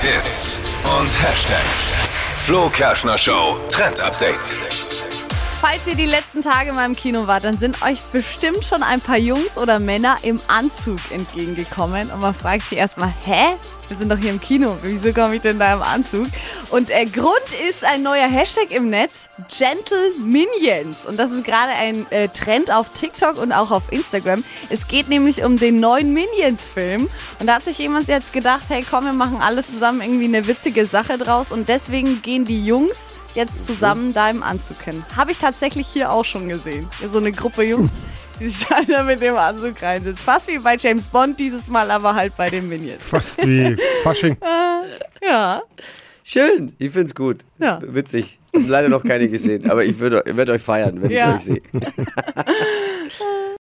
Hits und Hashtags. Flo Kerschner Show Trend Update. Falls ihr die letzten Tage mal im Kino wart, dann sind euch bestimmt schon ein paar Jungs oder Männer im Anzug entgegengekommen. Und man fragt sich erstmal, hä? Wir sind doch hier im Kino. Wieso komme ich denn da im Anzug? Und der Grund ist ein neuer Hashtag im Netz, Gentle Minions. Und das ist gerade ein äh, Trend auf TikTok und auch auf Instagram. Es geht nämlich um den neuen Minions-Film. Und da hat sich jemand jetzt gedacht, hey komm, wir machen alles zusammen irgendwie eine witzige Sache draus. Und deswegen gehen die Jungs jetzt zusammen da im Anzug hin. Habe ich tatsächlich hier auch schon gesehen. So eine Gruppe Jungs, die sich da mit dem Anzug reinsitzen. Fast wie bei James Bond, dieses Mal aber halt bei den Minions. Fast wie Fasching. Ja. Schön, ich find's gut. Ja. Witzig. Hab leider noch keine gesehen, aber ich würde werd euch feiern, wenn Ja. ich euch sehe.